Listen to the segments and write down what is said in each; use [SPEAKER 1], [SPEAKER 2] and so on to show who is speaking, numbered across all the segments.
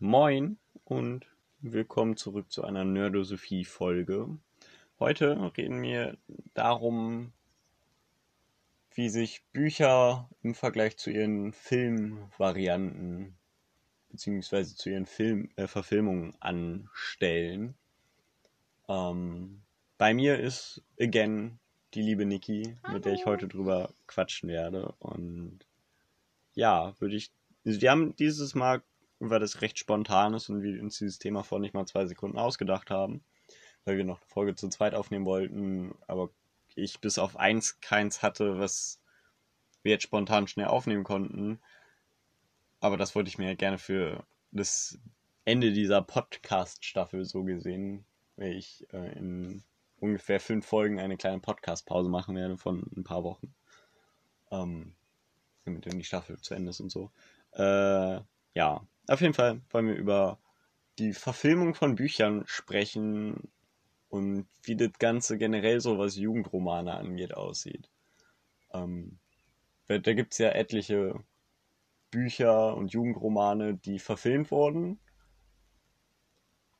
[SPEAKER 1] Moin und willkommen zurück zu einer Nerdosophie-Folge. Heute reden wir darum, wie sich Bücher im Vergleich zu ihren Filmvarianten beziehungsweise zu ihren Film äh, Verfilmungen anstellen. Ähm, bei mir ist again die liebe Niki, mit der ich heute drüber quatschen werde. Und ja, würde ich. Wir haben dieses Mal, weil das recht spontan ist und wir uns dieses Thema vor nicht mal zwei Sekunden ausgedacht haben, weil wir noch eine Folge zu zweit aufnehmen wollten, aber ich bis auf eins keins hatte, was wir jetzt spontan schnell aufnehmen konnten. Aber das wollte ich mir gerne für das Ende dieser Podcast-Staffel so gesehen, weil ich äh, in ungefähr fünf Folgen eine kleine Podcast-Pause machen werde von ein paar Wochen. Ähm, damit dann die Staffel zu Ende ist und so. Äh, ja, auf jeden Fall wollen wir über die Verfilmung von Büchern sprechen und wie das Ganze generell so, was Jugendromane angeht, aussieht. Ähm, da gibt es ja etliche Bücher und Jugendromane, die verfilmt wurden,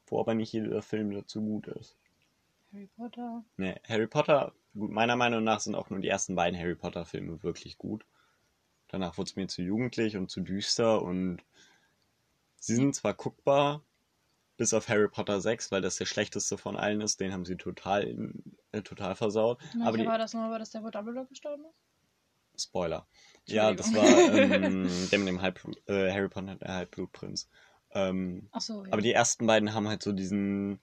[SPEAKER 1] wo aber nicht jeder Film dazu gut ist.
[SPEAKER 2] Harry Potter.
[SPEAKER 1] Ne, Harry Potter, gut, meiner Meinung nach sind auch nur die ersten beiden Harry Potter Filme wirklich gut. Danach wurde es mir zu jugendlich und zu düster und sie sind zwar guckbar, bis auf Harry Potter 6, weil das der schlechteste von allen ist, den haben sie total, äh, total versaut.
[SPEAKER 2] Na,
[SPEAKER 1] aber die,
[SPEAKER 2] war das nur, weil das der Dumbledore gestorben ist?
[SPEAKER 1] Spoiler. Ja, das war ähm, der mit dem Halbblut, äh, Harry Potter der Halbblutprinz. Ähm,
[SPEAKER 2] so, ja.
[SPEAKER 1] aber die ersten beiden haben halt so diesen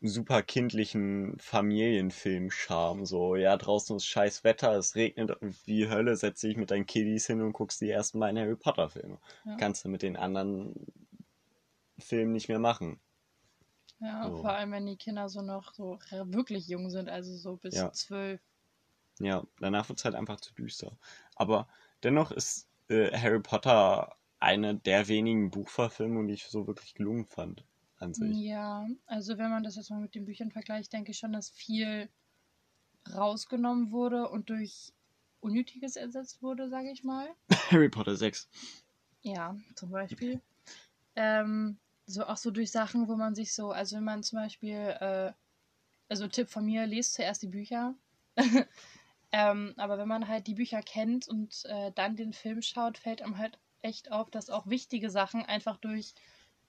[SPEAKER 1] super kindlichen Familienfilm-Charme. So, ja, draußen ist scheiß Wetter, es regnet wie Hölle, setz dich mit deinen Kiddies hin und guckst die ersten beiden Harry Potter-Filme.
[SPEAKER 2] Ja.
[SPEAKER 1] Kannst du mit den anderen Filmen nicht mehr machen.
[SPEAKER 2] Ja,
[SPEAKER 1] so.
[SPEAKER 2] vor allem, wenn die Kinder so noch so wirklich jung sind, also so bis
[SPEAKER 1] Ja.
[SPEAKER 2] zwölf.
[SPEAKER 1] Ja, danach wird es halt einfach zu düster. Aber dennoch ist äh, Harry Potter eine der wenigen Buchverfilmungen, die ich so wirklich gelungen fand an sich.
[SPEAKER 2] Ja, also wenn man das jetzt mal mit den Büchern vergleicht, denke ich schon, dass viel rausgenommen wurde und durch Unnötiges ersetzt wurde, sage ich mal.
[SPEAKER 1] Harry Potter 6.
[SPEAKER 2] Ja, zum Beispiel. Ähm, so auch so durch Sachen, wo man sich so, also wenn man zum Beispiel, äh, also Tipp von mir, lest zuerst die Bücher. ähm, aber wenn man halt die Bücher kennt und äh, dann den Film schaut, fällt einem halt echt auf, dass auch wichtige Sachen einfach durch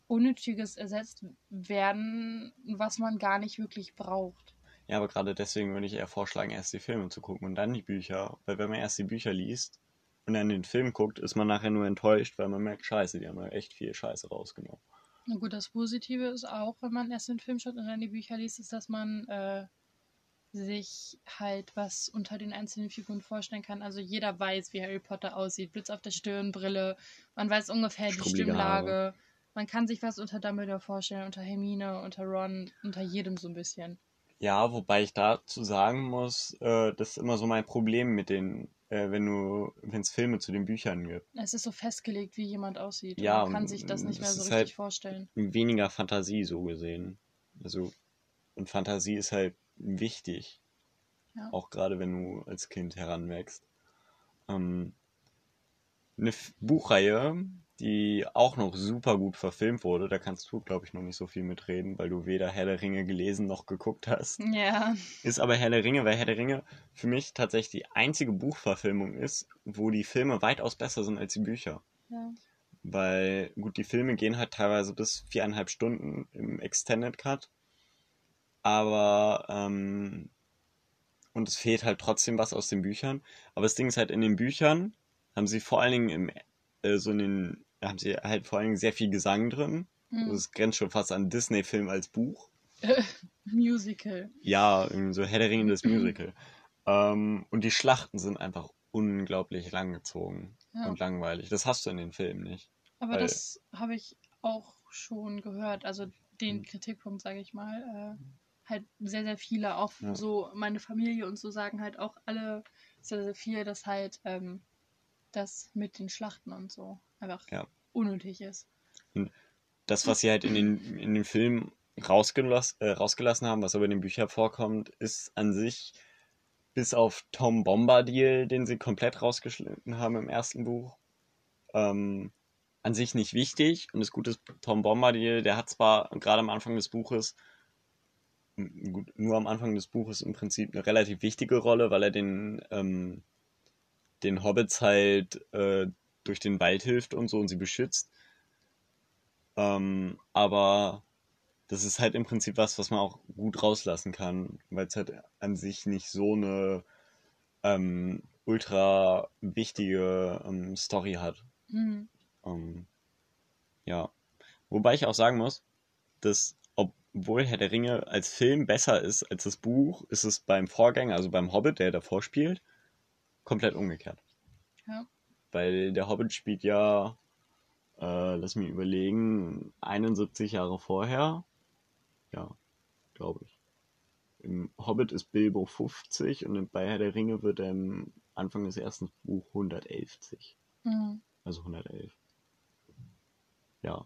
[SPEAKER 2] Unnötiges ersetzt werden, was man gar nicht wirklich braucht.
[SPEAKER 1] Ja, aber gerade deswegen würde ich eher vorschlagen, erst die Filme zu gucken und dann die Bücher. Weil wenn man erst die Bücher liest und dann den Film guckt, ist man nachher nur enttäuscht, weil man merkt, scheiße, die haben ja echt viel Scheiße rausgenommen.
[SPEAKER 2] Na gut, das Positive ist auch, wenn man erst den Film schaut und dann die Bücher liest, ist, dass man äh, sich halt was unter den einzelnen Figuren vorstellen kann. Also jeder weiß, wie Harry Potter aussieht. Blitz auf der Stirn, Brille. Man weiß ungefähr die Stimmlage.
[SPEAKER 1] Haare.
[SPEAKER 2] Man kann sich was unter Dumbledore vorstellen, unter Hermine, unter Ron, unter jedem so ein bisschen.
[SPEAKER 1] Ja, wobei ich dazu sagen muss, äh, das ist immer so mein Problem mit den, äh, wenn du, wenn es Filme zu den Büchern gibt.
[SPEAKER 2] Es ist so festgelegt, wie jemand aussieht.
[SPEAKER 1] Ja,
[SPEAKER 2] man kann sich das nicht mehr so richtig
[SPEAKER 1] halt-
[SPEAKER 2] vorstellen.
[SPEAKER 1] Weniger Fantasie so gesehen. Also, und Fantasie ist halt wichtig.
[SPEAKER 2] Ja.
[SPEAKER 1] Auch gerade wenn du als Kind heranwächst. Ähm, eine Buchreihe, die auch noch super gut verfilmt wurde, da kannst du, glaube ich, noch nicht so viel mitreden, weil du weder Herr der Ringe gelesen noch geguckt hast.
[SPEAKER 2] Ja,
[SPEAKER 1] Ist aber Herr der Ringe, weil Herr der Ringe für mich tatsächlich die einzige Buchverfilmung ist, wo die Filme weitaus besser sind als die Bücher.
[SPEAKER 2] ja.
[SPEAKER 1] Weil, gut, die Filme gehen halt teilweise bis viereinhalb Stunden im Extended Cut. Aber, ähm, und es fehlt halt trotzdem was aus den Büchern. Aber das Ding ist halt, in den Büchern haben sie vor allen Dingen im, äh, so in den, haben sie halt vor allen Dingen sehr viel Gesang drin.
[SPEAKER 2] Hm.
[SPEAKER 1] Das grenzt schon fast an Disney-Film als Buch.
[SPEAKER 2] Musical.
[SPEAKER 1] Ja, so Herr der Ringe das Musical. ähm, und die Schlachten sind einfach unglaublich langgezogen
[SPEAKER 2] Ja.
[SPEAKER 1] und langweilig. Das hast du in den Filmen nicht.
[SPEAKER 2] Aber
[SPEAKER 1] Weil-
[SPEAKER 2] das habe ich auch schon gehört. Also den
[SPEAKER 1] Hm.
[SPEAKER 2] Kritikpunkt, sage ich mal. Äh, halt sehr, sehr viele, auch
[SPEAKER 1] Ja.
[SPEAKER 2] so meine Familie und so sagen halt auch alle sehr, sehr viel, dass halt ähm, das mit den Schlachten und so einfach
[SPEAKER 1] Ja.
[SPEAKER 2] unnötig ist.
[SPEAKER 1] das, was sie halt in den, in den Filmen rausgelass, äh, rausgelassen haben, was aber in den Büchern vorkommt, ist an sich, bis auf Tom Bombadil, den sie komplett rausgeschnitten haben im ersten Buch, ähm, an sich nicht wichtig. Und das Gute ist, Tom Bombadil, der hat zwar gerade am Anfang des Buches, gut, nur am Anfang des Buches im Prinzip eine relativ wichtige Rolle, weil er den, ähm, den Hobbits halt äh, durch den Wald hilft und so und sie beschützt. Ähm, aber das ist halt im Prinzip was, was man auch gut rauslassen kann, weil es halt an sich nicht so eine ähm, ultra wichtige ähm, Story hat.
[SPEAKER 2] Mhm.
[SPEAKER 1] Ähm, ja. Wobei ich auch sagen muss, dass obwohl Herr der Ringe als Film besser ist als das Buch, ist es beim Vorgänger, also beim Hobbit, der davor spielt, komplett umgekehrt.
[SPEAKER 2] Ja.
[SPEAKER 1] Weil der Hobbit spielt ja, äh, lass mich überlegen, 71 Jahre vorher. Ja, glaube ich. Im Hobbit ist Bilbo 50 und bei Herr der Ringe wird er im Anfang des ersten Buch 111.
[SPEAKER 2] Mhm.
[SPEAKER 1] Also 111. Ja.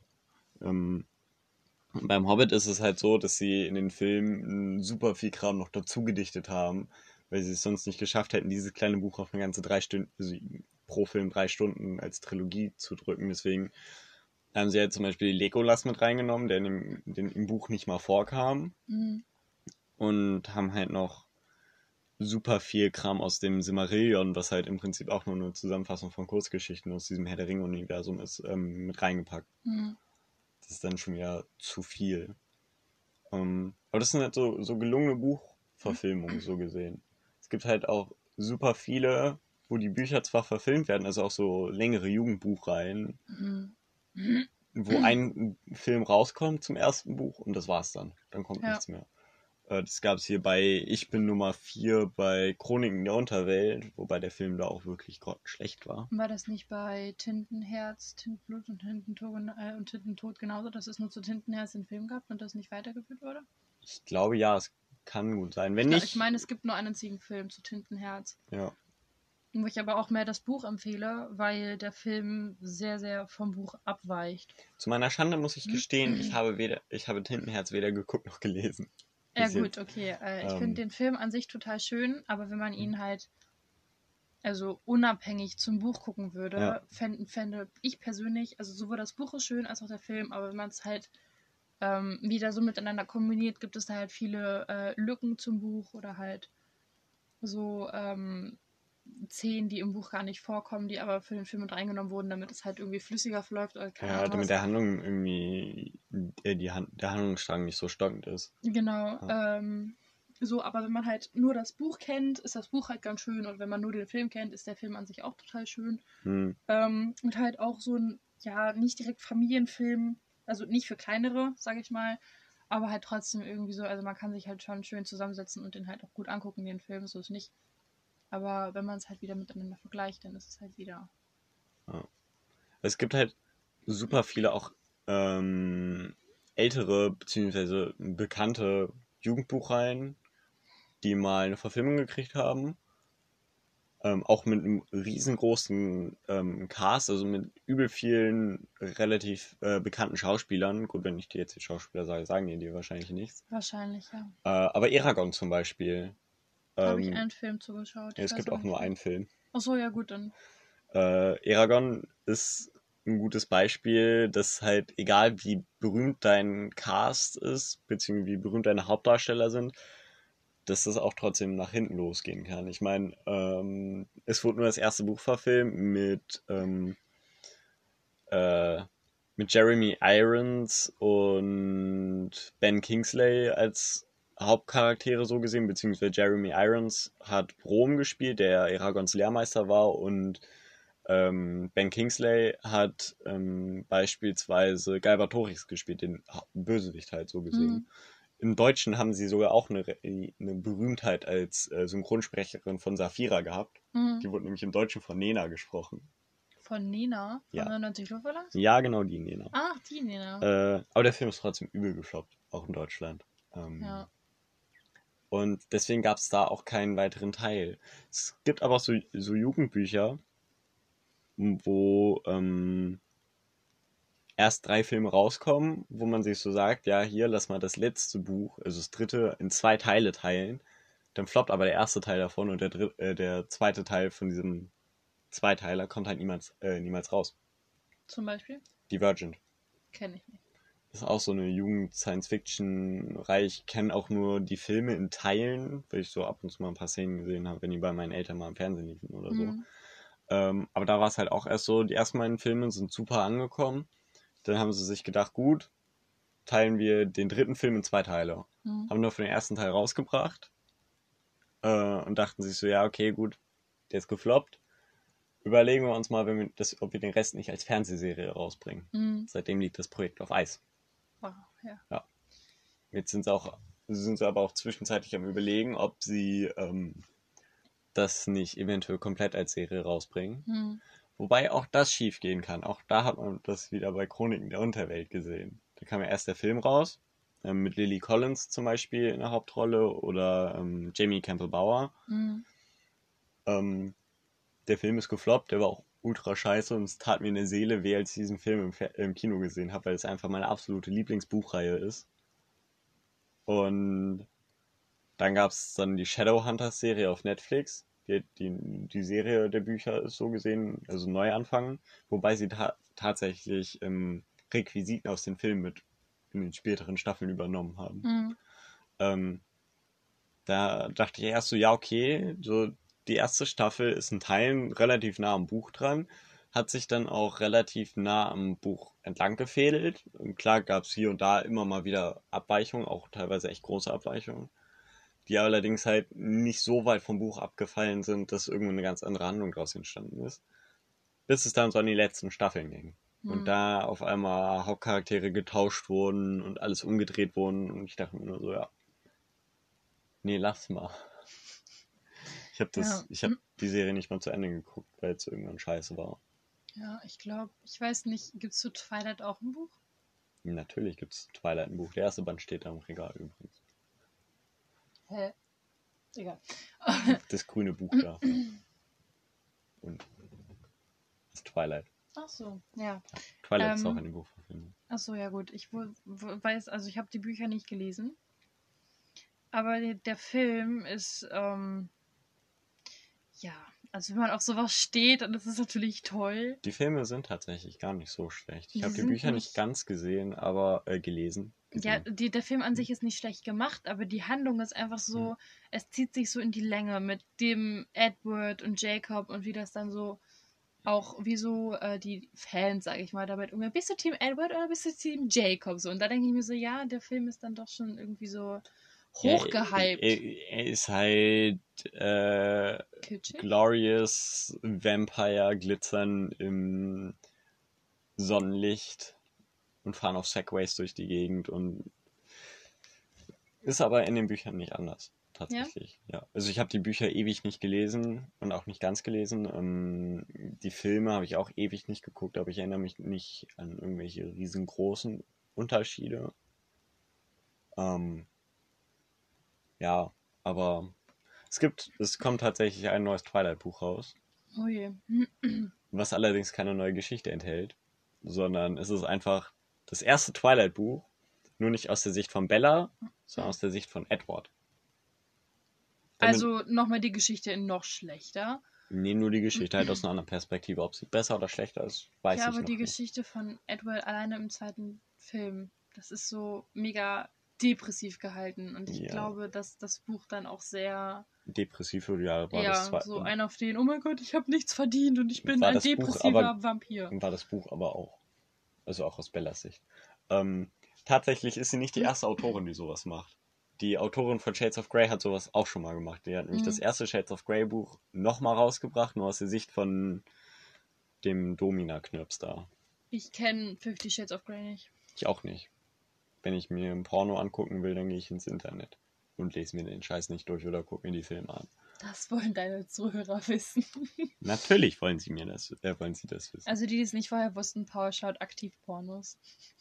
[SPEAKER 1] Ähm, beim Hobbit ist es halt so, dass sie in den Filmen super viel Kram noch dazu gedichtet haben, weil sie es sonst nicht geschafft hätten, dieses kleine Buch auf eine ganze drei Stunden, also pro Film drei Stunden als Trilogie zu drücken. Deswegen haben sie ja halt zum Beispiel Legolas mit reingenommen, der dem, den, im Buch nicht mal vorkam.
[SPEAKER 2] Mhm.
[SPEAKER 1] Und haben halt noch super viel Kram aus dem Simmerillion, was halt im Prinzip auch nur eine Zusammenfassung von Kurzgeschichten aus diesem Herr der Ringe-Universum ist, ähm, mit reingepackt.
[SPEAKER 2] Mhm.
[SPEAKER 1] Das ist dann schon wieder zu viel. Ähm, aber das sind halt so, so gelungene Buchverfilmungen, so gesehen. Es gibt halt auch super viele, wo die Bücher zwar verfilmt werden, also auch so längere Jugendbuchreihen,
[SPEAKER 2] Mhm.
[SPEAKER 1] wo ein Film rauskommt zum ersten Buch und das war's dann. Dann kommt
[SPEAKER 2] Ja.
[SPEAKER 1] nichts mehr. Äh, Das gab es hier bei Ich bin Nummer 4 bei Chroniken der Unterwelt, wobei der Film da auch wirklich grottenschlecht war.
[SPEAKER 2] War das nicht bei Tintenherz, Tintenblut und Tintentod, äh, und Tintentod genauso, dass es nur zu Tintenherz den Film gab und das nicht weitergeführt wurde?
[SPEAKER 1] Ich glaube ja, es kann gut sein. Wenn
[SPEAKER 2] Ja,
[SPEAKER 1] nicht,
[SPEAKER 2] Ich meine, es gibt nur einen einzigen Film zu Tintenherz.
[SPEAKER 1] ja.
[SPEAKER 2] Wo ich aber auch mehr das Buch empfehle, weil der Film sehr, sehr vom Buch abweicht.
[SPEAKER 1] Zu meiner Schande muss
[SPEAKER 2] Mhm.
[SPEAKER 1] ich gestehen, ich habe weder, ich habe Tintenherz weder geguckt noch gelesen.
[SPEAKER 2] Ja, gut, okay. Äh, ich
[SPEAKER 1] Ähm.
[SPEAKER 2] finde den Film an sich total schön, aber wenn man ihn halt also unabhängig zum Buch gucken würde,
[SPEAKER 1] Ja.
[SPEAKER 2] fände, fände ich persönlich, also sowohl das Buch ist schön als auch der Film, aber wenn man es halt ähm, wieder so miteinander kombiniert, gibt es da halt viele äh, Lücken zum Buch oder halt so ähm, Szenen, die im Buch gar nicht vorkommen, die aber für den Film mit reingenommen wurden, damit es halt irgendwie flüssiger verläuft oder keine
[SPEAKER 1] Ja,
[SPEAKER 2] Ahnung.
[SPEAKER 1] damit der Handlung irgendwie, äh, die Han der Handlungsstrang nicht so stockend ist.
[SPEAKER 2] Genau.
[SPEAKER 1] Ja.
[SPEAKER 2] Ähm, so, aber wenn man halt nur das Buch kennt, ist das Buch halt ganz schön. Und wenn man nur den Film kennt, ist der Film an sich auch total schön.
[SPEAKER 1] Hm.
[SPEAKER 2] Ähm, und halt auch so ein, ja, nicht direkt Familienfilm. Also nicht für kleinere, sag ich mal. Aber halt trotzdem irgendwie so, also man kann sich halt schon schön zusammensetzen und den halt auch gut angucken, den Film, so ist nicht. Aber wenn man es halt wieder miteinander vergleicht, dann ist es halt wieder.
[SPEAKER 1] Es gibt halt super viele auch ähm, ältere beziehungsweise bekannte Jugendbuchreihen, die mal eine Verfilmung gekriegt haben. Ähm, auch mit einem riesengroßen ähm, Cast, also mit übel vielen relativ äh, bekannten Schauspielern. Gut, wenn ich dir jetzt die Schauspieler sage, sagen die dir wahrscheinlich nichts.
[SPEAKER 2] Wahrscheinlich, ja.
[SPEAKER 1] Äh, aber Eragon zum Beispiel.
[SPEAKER 2] Habe ich
[SPEAKER 1] Ähm,
[SPEAKER 2] einen Film zugeschaut.
[SPEAKER 1] ja, es gibt auch nur einen Film.
[SPEAKER 2] Achso, ja gut, dann.
[SPEAKER 1] Äh, Eragon ist ein gutes Beispiel, dass halt, egal wie berühmt dein Cast ist, beziehungsweise wie berühmt deine Hauptdarsteller sind, dass das auch trotzdem nach hinten losgehen kann. Ich meine, ähm, es wurde nur das erste Buch verfilmt mit, ähm, äh, mit Jeremy Irons und Ben Kingsley als Hauptcharaktere so gesehen, beziehungsweise Jeremy Irons hat Brom gespielt, der Aragons Lehrmeister war und ähm, Ben Kingsley hat ähm, beispielsweise Galbatorix gespielt, den Bösewicht halt so gesehen.
[SPEAKER 2] Mhm.
[SPEAKER 1] Im Deutschen haben sie sogar auch eine, eine Berühmtheit als äh, Synchronsprecherin von Safira gehabt.
[SPEAKER 2] Mhm.
[SPEAKER 1] Die wurde nämlich im Deutschen von Nena gesprochen.
[SPEAKER 2] Von Nena, von
[SPEAKER 1] Ja.
[SPEAKER 2] 99 Luftballons?
[SPEAKER 1] Ja, genau die Nena.
[SPEAKER 2] Ach, die Nena.
[SPEAKER 1] Äh, aber der Film ist trotzdem übel gefloppt, auch in Deutschland. Ähm,
[SPEAKER 2] ja.
[SPEAKER 1] Und deswegen gab es da auch keinen weiteren Teil. Es gibt aber auch so, so Jugendbücher, wo ähm, erst drei Filme rauskommen, wo man sich so sagt, ja, hier lass mal das letzte Buch, also das dritte, in zwei Teile teilen. Dann floppt aber der erste Teil davon und der, dritte, äh, der zweite Teil von diesem Zweiteiler kommt halt niemals, äh, niemals raus.
[SPEAKER 2] Zum Beispiel.
[SPEAKER 1] Divergent.
[SPEAKER 2] Kenne ich nicht.
[SPEAKER 1] Das ist auch so eine Jugend-Science-Fiction-Reihe. Ich kenne auch nur die Filme in Teilen, weil ich so ab und zu mal ein paar Szenen gesehen habe, wenn die bei meinen Eltern mal im Fernsehen liefen oder so.
[SPEAKER 2] Mhm.
[SPEAKER 1] Ähm, aber da war es halt auch erst so, die ersten beiden Filme sind super angekommen. Dann haben sie sich gedacht, gut, teilen wir den dritten Film in zwei Teile.
[SPEAKER 2] Mhm.
[SPEAKER 1] Haben nur für den ersten Teil rausgebracht äh, und dachten sich so, ja, okay, gut, der ist gefloppt. Überlegen wir uns mal, wir das, ob wir den Rest nicht als Fernsehserie rausbringen.
[SPEAKER 2] Mhm.
[SPEAKER 1] Seitdem liegt das Projekt auf Eis.
[SPEAKER 2] Wow, ja.
[SPEAKER 1] Jetzt sind sie auch, sind sie aber auch zwischenzeitlich am überlegen, ob sie ähm, das nicht eventuell komplett als Serie rausbringen.
[SPEAKER 2] Mhm.
[SPEAKER 1] Wobei auch das schief gehen kann. Auch da hat man das wieder bei Chroniken der Unterwelt gesehen. Da kam ja erst der Film raus, ähm, mit Lily Collins zum Beispiel in der Hauptrolle oder ähm, Jamie Campbell Bauer.
[SPEAKER 2] Mhm.
[SPEAKER 1] Ähm, der Film ist gefloppt, der war auch ultra scheiße und es tat mir in der Seele weh, als ich diesen Film im, im Kino gesehen habe, weil es einfach meine absolute Lieblingsbuchreihe ist. Und dann gab es dann die Shadowhunters Serie auf Netflix. Die, die, die Serie der Bücher ist so gesehen, also neu anfangen, wobei sie ta tatsächlich ähm, Requisiten aus den Filmen mit in den späteren Staffeln übernommen haben.
[SPEAKER 2] Mhm.
[SPEAKER 1] Ähm, da dachte ich erst so, ja, okay, so die erste Staffel ist in Teilen relativ nah am Buch dran, hat sich dann auch relativ nah am Buch entlang gefädelt. Und klar gab es hier und da immer mal wieder Abweichungen, auch teilweise echt große Abweichungen, die allerdings halt nicht so weit vom Buch abgefallen sind, dass irgendwo eine ganz andere Handlung daraus entstanden ist. Bis es dann so an die letzten Staffeln ging. Und
[SPEAKER 2] Mhm.
[SPEAKER 1] da auf einmal Hauptcharaktere getauscht wurden und alles umgedreht wurden. Und ich dachte mir nur so, ja. Nee, lass mal. Ich habe das,
[SPEAKER 2] Ja.
[SPEAKER 1] ich habe die Serie nicht mal zu Ende geguckt, weil es irgendwann scheiße war.
[SPEAKER 2] Ja, ich glaube, ich weiß nicht, gibt es zu Twilight auch ein Buch?
[SPEAKER 1] Natürlich gibt es Twilight ein Buch. Der erste Band steht da im Regal übrigens.
[SPEAKER 2] Hä? Egal.
[SPEAKER 1] Das grüne Buch da. Und das Twilight.
[SPEAKER 2] Ach so, ja.
[SPEAKER 1] Twilight ist
[SPEAKER 2] Ähm,
[SPEAKER 1] auch eine Buchverfilmung.
[SPEAKER 2] Ach so, ja gut. Ich weiß, also ich habe die Bücher nicht gelesen. Aber der, der Film ist, ähm, ja, also wenn man auf sowas steht, dann ist es natürlich toll.
[SPEAKER 1] Die Filme sind tatsächlich gar nicht so schlecht. Ich habe die Bücher
[SPEAKER 2] nicht-
[SPEAKER 1] ganz gesehen, aber äh, gelesen.
[SPEAKER 2] Ja,
[SPEAKER 1] Gesehen.
[SPEAKER 2] die, der Film an sich ist nicht schlecht gemacht, aber die Handlung ist einfach so,
[SPEAKER 1] Mhm.
[SPEAKER 2] es zieht sich so in die Länge mit dem Edward und Jacob und wie das dann so auch, wie so äh, die Fans, sage ich mal, damit umgehen. Bist du Team Edward oder bist du Team Jacob? So, und da denke ich mir so, ja, der Film ist dann doch schon irgendwie so hochgehypt.
[SPEAKER 1] Ja, er, er ist halt äh,
[SPEAKER 2] Kitschig?
[SPEAKER 1] Glorious Vampire glitzern im Sonnenlicht und fahren auf Segways durch die Gegend und ist aber in den Büchern nicht anders. Tatsächlich, ja. Also ich habe die Bücher ewig nicht gelesen und auch nicht ganz gelesen. Ähm, die Filme habe ich auch ewig nicht geguckt, aber ich erinnere mich nicht an irgendwelche riesengroßen Unterschiede. Ähm, ja, aber es gibt, es kommt tatsächlich ein neues Twilight-Buch raus,
[SPEAKER 2] Oh je.
[SPEAKER 1] was allerdings keine neue Geschichte enthält, sondern es ist einfach das erste Twilight-Buch, nur nicht aus der Sicht von Bella, sondern aus der Sicht von Edward. Damit-
[SPEAKER 2] Also nochmal die Geschichte in noch schlechter.
[SPEAKER 1] Nee, nur die Geschichte halt aus einer anderen Perspektive. Ob sie besser oder schlechter ist, weiß
[SPEAKER 2] ja,
[SPEAKER 1] ich
[SPEAKER 2] aber
[SPEAKER 1] noch
[SPEAKER 2] die
[SPEAKER 1] nicht.
[SPEAKER 2] Geschichte von Edward alleine im zweiten Film, das ist so mega depressiv gehalten. Und ich
[SPEAKER 1] Ja.
[SPEAKER 2] glaube, dass das Buch dann auch sehr,
[SPEAKER 1] Depressiv ja, war
[SPEAKER 2] ja,
[SPEAKER 1] das zwar,
[SPEAKER 2] so ein auf den, oh mein Gott, ich habe nichts verdient und ich bin
[SPEAKER 1] War
[SPEAKER 2] ein depressiver
[SPEAKER 1] aber-
[SPEAKER 2] Vampir.
[SPEAKER 1] war das Buch aber auch. Also auch aus Bellas Sicht. Ähm, tatsächlich ist sie nicht die erste Autorin, die sowas macht. Die Autorin von Shades of Grey hat sowas auch schon mal gemacht. Die hat nämlich
[SPEAKER 2] Mhm.
[SPEAKER 1] das erste Shades of Grey Buch nochmal rausgebracht, nur aus der Sicht von dem Domina-Knirps da.
[SPEAKER 2] Ich kenne Fifty Shades of Grey nicht.
[SPEAKER 1] Ich auch nicht. Wenn ich mir ein Porno angucken will, dann gehe ich ins Internet und lese mir den Scheiß nicht durch oder gucke mir die Filme an.
[SPEAKER 2] Das wollen deine Zuhörer wissen.
[SPEAKER 1] Natürlich wollen sie mir das, äh, wollen sie das wissen.
[SPEAKER 2] Also die, die es nicht vorher wussten, Paul schaut aktiv Pornos.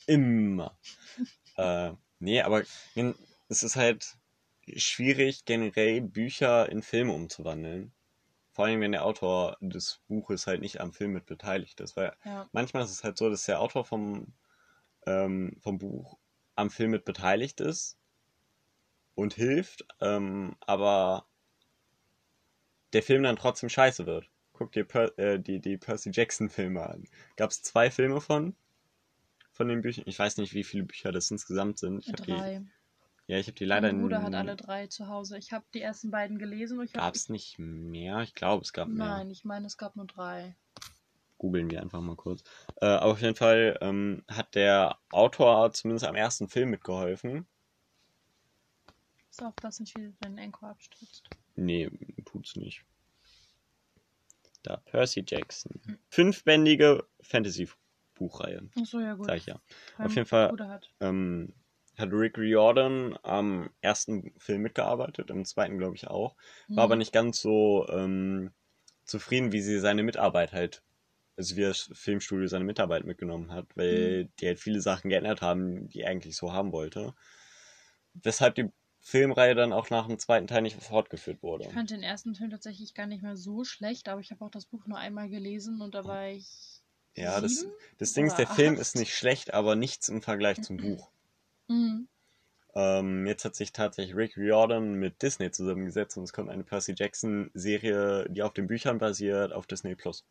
[SPEAKER 1] Immer. äh, nee, aber es ist halt schwierig, generell Bücher in Filme umzuwandeln. Vor allem, wenn der Autor des Buches halt nicht am Film mit beteiligt ist. Weil
[SPEAKER 2] Ja.
[SPEAKER 1] manchmal ist es halt so, dass der Autor vom, ähm, vom Buch am Film mit beteiligt ist und hilft, ähm, aber der Film dann trotzdem scheiße wird. Guck dir per äh, die, die Percy Jackson Filme an. Gab es zwei Filme von, von den Büchern. Ich weiß nicht, wie viele Bücher das insgesamt sind. Ich hab die,
[SPEAKER 2] Drei.
[SPEAKER 1] ja, ich habe die leider
[SPEAKER 2] mein Bruder hat alle drei zu Hause. Ich habe die ersten beiden gelesen.
[SPEAKER 1] Gab es nicht mehr? Ich glaube, es gab mehr.
[SPEAKER 2] Nein, ich meine, es gab nur drei.
[SPEAKER 1] Googeln wir einfach mal kurz. Äh, aber auf jeden Fall ähm, hat der Autor zumindest am ersten Film mitgeholfen.
[SPEAKER 2] Ist auch das nicht, wie dein Enko abstürzt.
[SPEAKER 1] Nee, tut's nicht. Da, Percy Jackson.
[SPEAKER 2] Hm.
[SPEAKER 1] Fünfbändige Fantasy-Buchreihe.
[SPEAKER 2] Achso, ja, gut.
[SPEAKER 1] Sag ich ja. Auf jeden Fall ähm, hat Rick Riordan am ersten Film mitgearbeitet, im zweiten glaube ich auch. War aber
[SPEAKER 2] Mhm.
[SPEAKER 1] nicht ganz so ähm, zufrieden, wie sie seine Mitarbeit halt, also wie das Filmstudio seine Mitarbeit mitgenommen hat, weil die halt viele Sachen geändert haben, die er eigentlich so haben wollte. Weshalb die Filmreihe dann auch nach dem zweiten Teil nicht fortgeführt wurde.
[SPEAKER 2] Ich fand den ersten Film tatsächlich gar nicht mehr so schlecht, aber ich habe auch das Buch nur einmal gelesen und da war ich.
[SPEAKER 1] Ja, das, das Ding ist, der
[SPEAKER 2] oder
[SPEAKER 1] Film
[SPEAKER 2] acht?
[SPEAKER 1] ist nicht schlecht, aber nichts im Vergleich zum Buch.
[SPEAKER 2] Mhm.
[SPEAKER 1] Ähm, jetzt hat sich tatsächlich Rick Riordan mit Disney zusammengesetzt und es kommt eine Percy Jackson Serie, die auf den Büchern basiert, auf Disney Plus.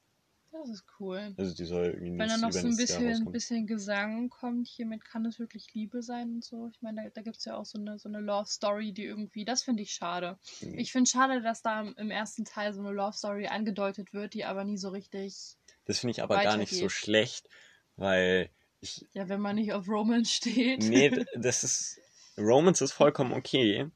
[SPEAKER 2] Das ist cool.
[SPEAKER 1] Also die soll irgendwie
[SPEAKER 2] Wenn da noch so ein bisschen, bisschen Gesang kommt, hiermit kann es wirklich Liebe sein und so. Ich meine, da, da gibt es ja auch so eine, so eine Love Story, die irgendwie, das finde ich schade.
[SPEAKER 1] Mhm.
[SPEAKER 2] Ich finde schade, dass da im- ersten Teil so eine Love Story angedeutet wird, die aber nie so richtig,
[SPEAKER 1] Das finde ich aber gar nicht so schlecht, weil ich.
[SPEAKER 2] ja, wenn man nicht auf Romance steht.
[SPEAKER 1] Nee, das ist. Romance ist vollkommen okay,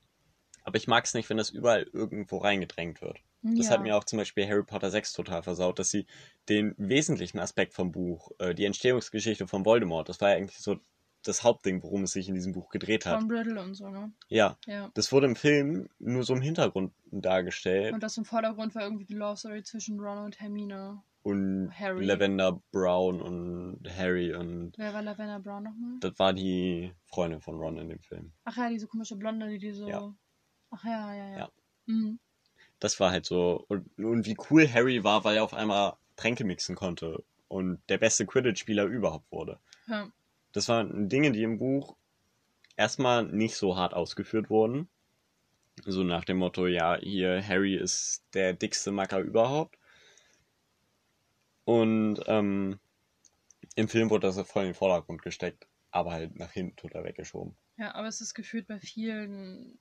[SPEAKER 1] aber ich mag es nicht, wenn das überall irgendwo reingedrängt wird. Das
[SPEAKER 2] ja.
[SPEAKER 1] hat mir auch zum Beispiel Harry Potter 6 total versaut, dass sie den wesentlichen Aspekt vom Buch, äh, die Entstehungsgeschichte von Voldemort, das war ja eigentlich so das Hauptding, worum es sich in diesem Buch gedreht hat.
[SPEAKER 2] Tom Riddle und so, ne?
[SPEAKER 1] Ja,
[SPEAKER 2] Ja.
[SPEAKER 1] das wurde im Film nur so im Hintergrund dargestellt
[SPEAKER 2] Und das im Vordergrund war irgendwie die Love Story zwischen Ron und Hermine.
[SPEAKER 1] und
[SPEAKER 2] Harry.
[SPEAKER 1] Lavender Brown und Harry und
[SPEAKER 2] Wer war Lavender Brown nochmal?
[SPEAKER 1] das war die Freundin von Ron in dem Film.
[SPEAKER 2] Ach ja, diese komische Blonde, die die so.
[SPEAKER 1] Ja.
[SPEAKER 2] Ach ja, ja, ja.
[SPEAKER 1] Ja.
[SPEAKER 2] Mhm.
[SPEAKER 1] Das war halt so. Und, und wie cool Harry war, weil er auf einmal Tränke mixen konnte und der beste Quidditch-Spieler überhaupt wurde.
[SPEAKER 2] ja.
[SPEAKER 1] Das waren Dinge, die im Buch erstmal nicht so hart ausgeführt wurden. So nach dem Motto, ja, hier Harry ist der dickste Macker überhaupt. Und ähm, im Film wurde das voll in den Vordergrund gesteckt, aber halt nach hinten oder weggeschoben.
[SPEAKER 2] Ja, aber es ist gefühlt bei vielen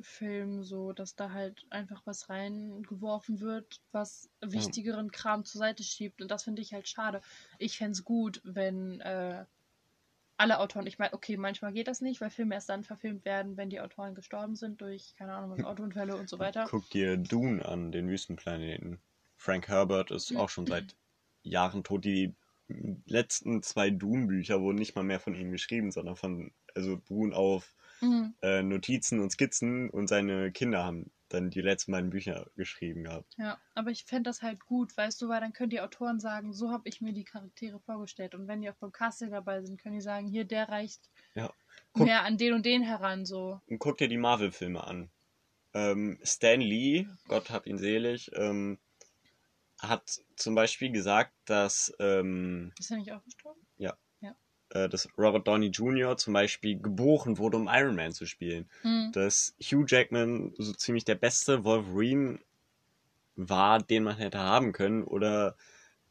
[SPEAKER 2] Filmen so, dass da halt einfach was reingeworfen wird, was wichtigeren Kram zur Seite schiebt. Und das finde ich halt schade. Ich fände es gut, wenn äh, alle Autoren, ich meine, okay, manchmal geht das nicht, weil Filme erst dann verfilmt werden, wenn die Autoren gestorben sind durch, keine Ahnung, was, Autounfälle und so weiter.
[SPEAKER 1] Guck dir Dune an, den Wüstenplaneten. Frank Herbert ist auch schon seit Jahren tot. Die letzten zwei Dune-Bücher wurden nicht mal mehr von ihm geschrieben, sondern von, also beruhen auf
[SPEAKER 2] Mhm.
[SPEAKER 1] äh, Notizen und Skizzen und seine Kinder haben dann die letzten beiden Bücher geschrieben gehabt.
[SPEAKER 2] Ja, aber ich fände das halt gut, weißt du, weil dann können die Autoren sagen, so habe ich mir die Charaktere vorgestellt. Und wenn die auch beim Casting dabei sind, können die sagen, hier, der reicht
[SPEAKER 1] Ja. Guck-
[SPEAKER 2] mehr an den und den heran, so.
[SPEAKER 1] Und guck dir die Marvel-Filme an. Ähm, Stan Lee, Gott hab ihn selig, ähm, hat zum Beispiel gesagt, dass ähm,
[SPEAKER 2] Ist er nicht auch gestorben?
[SPEAKER 1] äh, dass Robert Downey Jr. zum Beispiel geboren wurde, um Iron Man zu spielen.
[SPEAKER 2] Mhm.
[SPEAKER 1] Dass Hugh Jackman so ziemlich der beste Wolverine war, den man hätte haben können. Oder